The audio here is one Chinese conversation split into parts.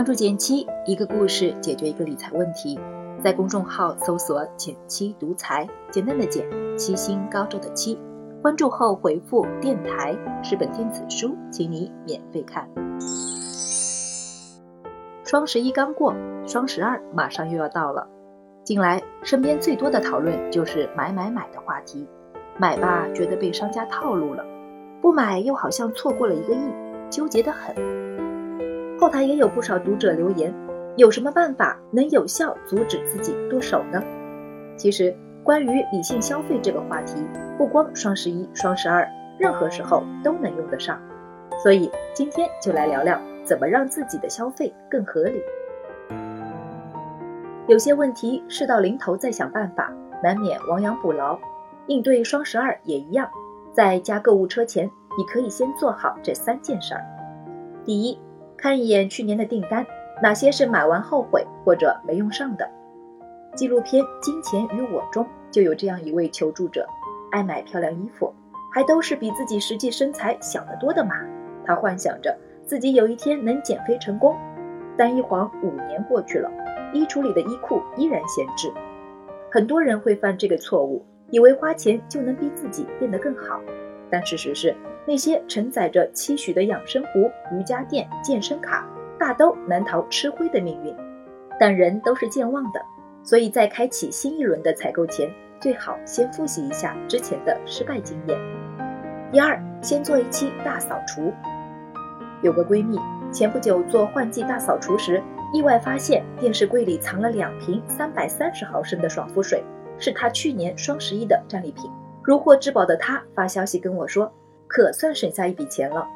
关注减七，一个故事解决一个理财问题。在公众号搜索“减七独裁，简单的简，七星高照的七。关注后回复“电台”是本电子书，请你免费看。双十一刚过，双十二马上又要到了。近来身边最多的讨论就是买买买的话题。买吧，觉得被商家套路了；不买又好像错过了一个亿，纠结得很。后台也有不少读者留言，有什么办法能有效阻止自己剁手呢？其实，关于理性消费这个话题，不光双十一、双十二，任何时候都能用得上。所以今天就来聊聊怎么让自己的消费更合理。有些问题事到临头再想办法，难免亡羊补牢。应对双十二也一样，在加购物车前，你可以先做好这三件事儿。第一，看一眼去年的订单，哪些是买完后悔或者没用上的。纪录片《金钱与我》中就有这样一位求助者，爱买漂亮衣服，还都是比自己实际身材小得多的码。他幻想着自己有一天能减肥成功，但一晃五年过去了，衣橱里的衣裤依然闲置。很多人会犯这个错误。以为花钱就能逼自己变得更好，但事实是，那些承载着期许的养生壶、瑜伽垫、健身卡，大都难逃吃灰的命运。但人都是健忘的，所以在开启新一轮的采购前，最好先复习一下之前的失败经验。第二，先做一期大扫除。有个闺蜜前不久做换季大扫除时，意外发现电视柜里藏了两瓶三百三十毫升的爽肤水。是她去年双十一的战利品，如获至宝的她发消息跟我说，可算省下一笔钱了。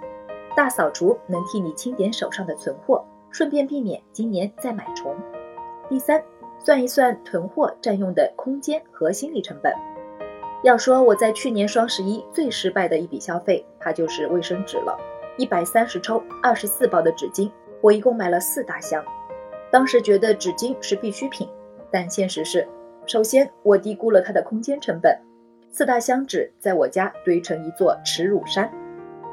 大扫除能替你清点手上的存货，顺便避免今年再买重。第三，算一算囤货占用的空间和心理成本。要说我在去年双十一最失败的一笔消费，它就是卫生纸了。一百三十抽，二十四包的纸巾，我一共买了四大箱。当时觉得纸巾是必需品，但现实是。首先，我低估了它的空间成本，四大箱纸在我家堆成一座耻辱山。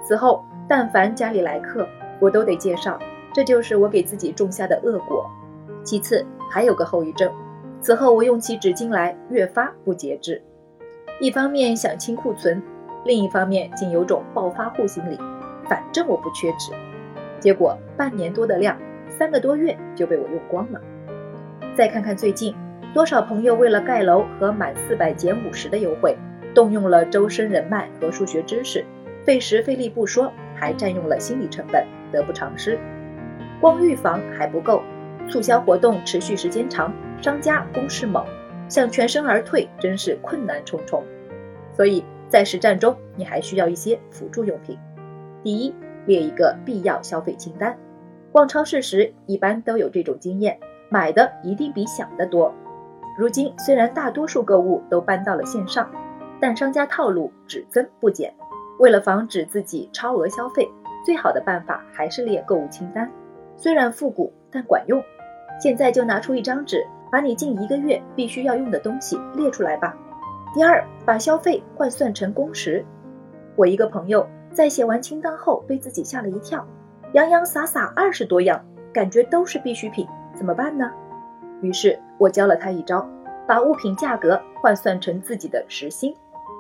此后，但凡家里来客，我都得介绍，这就是我给自己种下的恶果。其次，还有个后遗症，此后我用起纸巾来越发不节制，一方面想清库存，另一方面竟有种暴发户心理，反正我不缺纸。结果半年多的量，三个多月就被我用光了。再看看最近。多少朋友为了盖楼和满四百减五十的优惠，动用了周身人脉和数学知识，费时费力不说，还占用了心理成本，得不偿失。光预防还不够，促销活动持续时间长，商家攻势猛，想全身而退真是困难重重。所以在实战中，你还需要一些辅助用品。第一，列一个必要消费清单。逛超市时一般都有这种经验，买的一定比想的多。如今虽然大多数购物都搬到了线上，但商家套路只增不减。为了防止自己超额消费，最好的办法还是列购物清单。虽然复古，但管用。现在就拿出一张纸，把你近一个月必须要用的东西列出来吧。第二，把消费换算成工时。我一个朋友在写完清单后被自己吓了一跳，洋洋洒洒二十多样，感觉都是必需品，怎么办呢？于是我教了他一招，把物品价格换算成自己的时薪。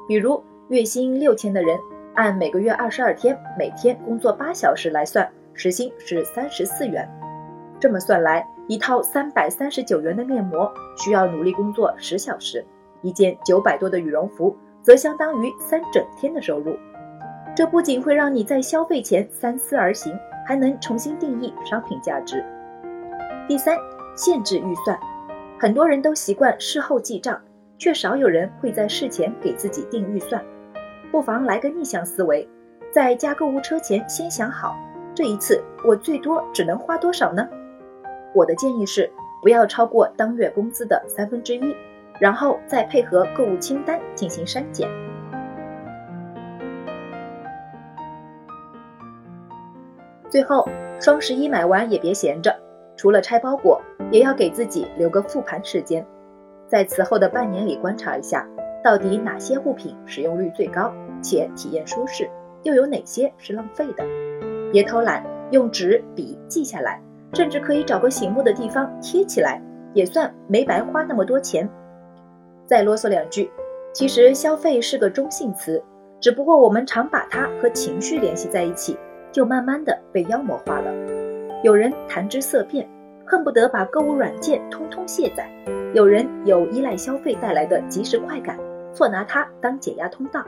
比如月薪六千的人，按每个月二十二天，每天工作八小时来算，时薪是三十四元。这么算来，一套三百三十九元的面膜需要努力工作十小时，一件九百多的羽绒服则相当于三整天的收入。这不仅会让你在消费前三思而行，还能重新定义商品价值。第三。限制预算，很多人都习惯事后记账，却少有人会在事前给自己定预算。不妨来个逆向思维，在加购物车前先想好，这一次我最多只能花多少呢？我的建议是，不要超过当月工资的三分之一，然后再配合购物清单进行删减。最后，双十一买完也别闲着。除了拆包裹，也要给自己留个复盘时间，在此后的半年里观察一下，到底哪些物品使用率最高且体验舒适，又有哪些是浪费的。别偷懒，用纸笔记下来，甚至可以找个醒目的地方贴起来，也算没白花那么多钱。再啰嗦两句，其实消费是个中性词，只不过我们常把它和情绪联系在一起，就慢慢的被妖魔化了。有人谈之色变，恨不得把购物软件通通卸载；有人有依赖消费带来的即时快感，错拿它当解压通道。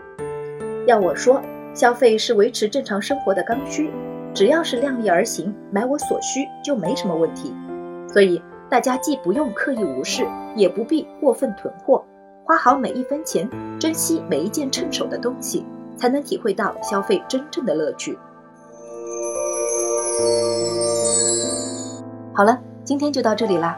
要我说，消费是维持正常生活的刚需，只要是量力而行，买我所需就没什么问题。所以大家既不用刻意无视，也不必过分囤货。花好每一分钱，珍惜每一件趁手的东西，才能体会到消费真正的乐趣。好了，今天就到这里啦。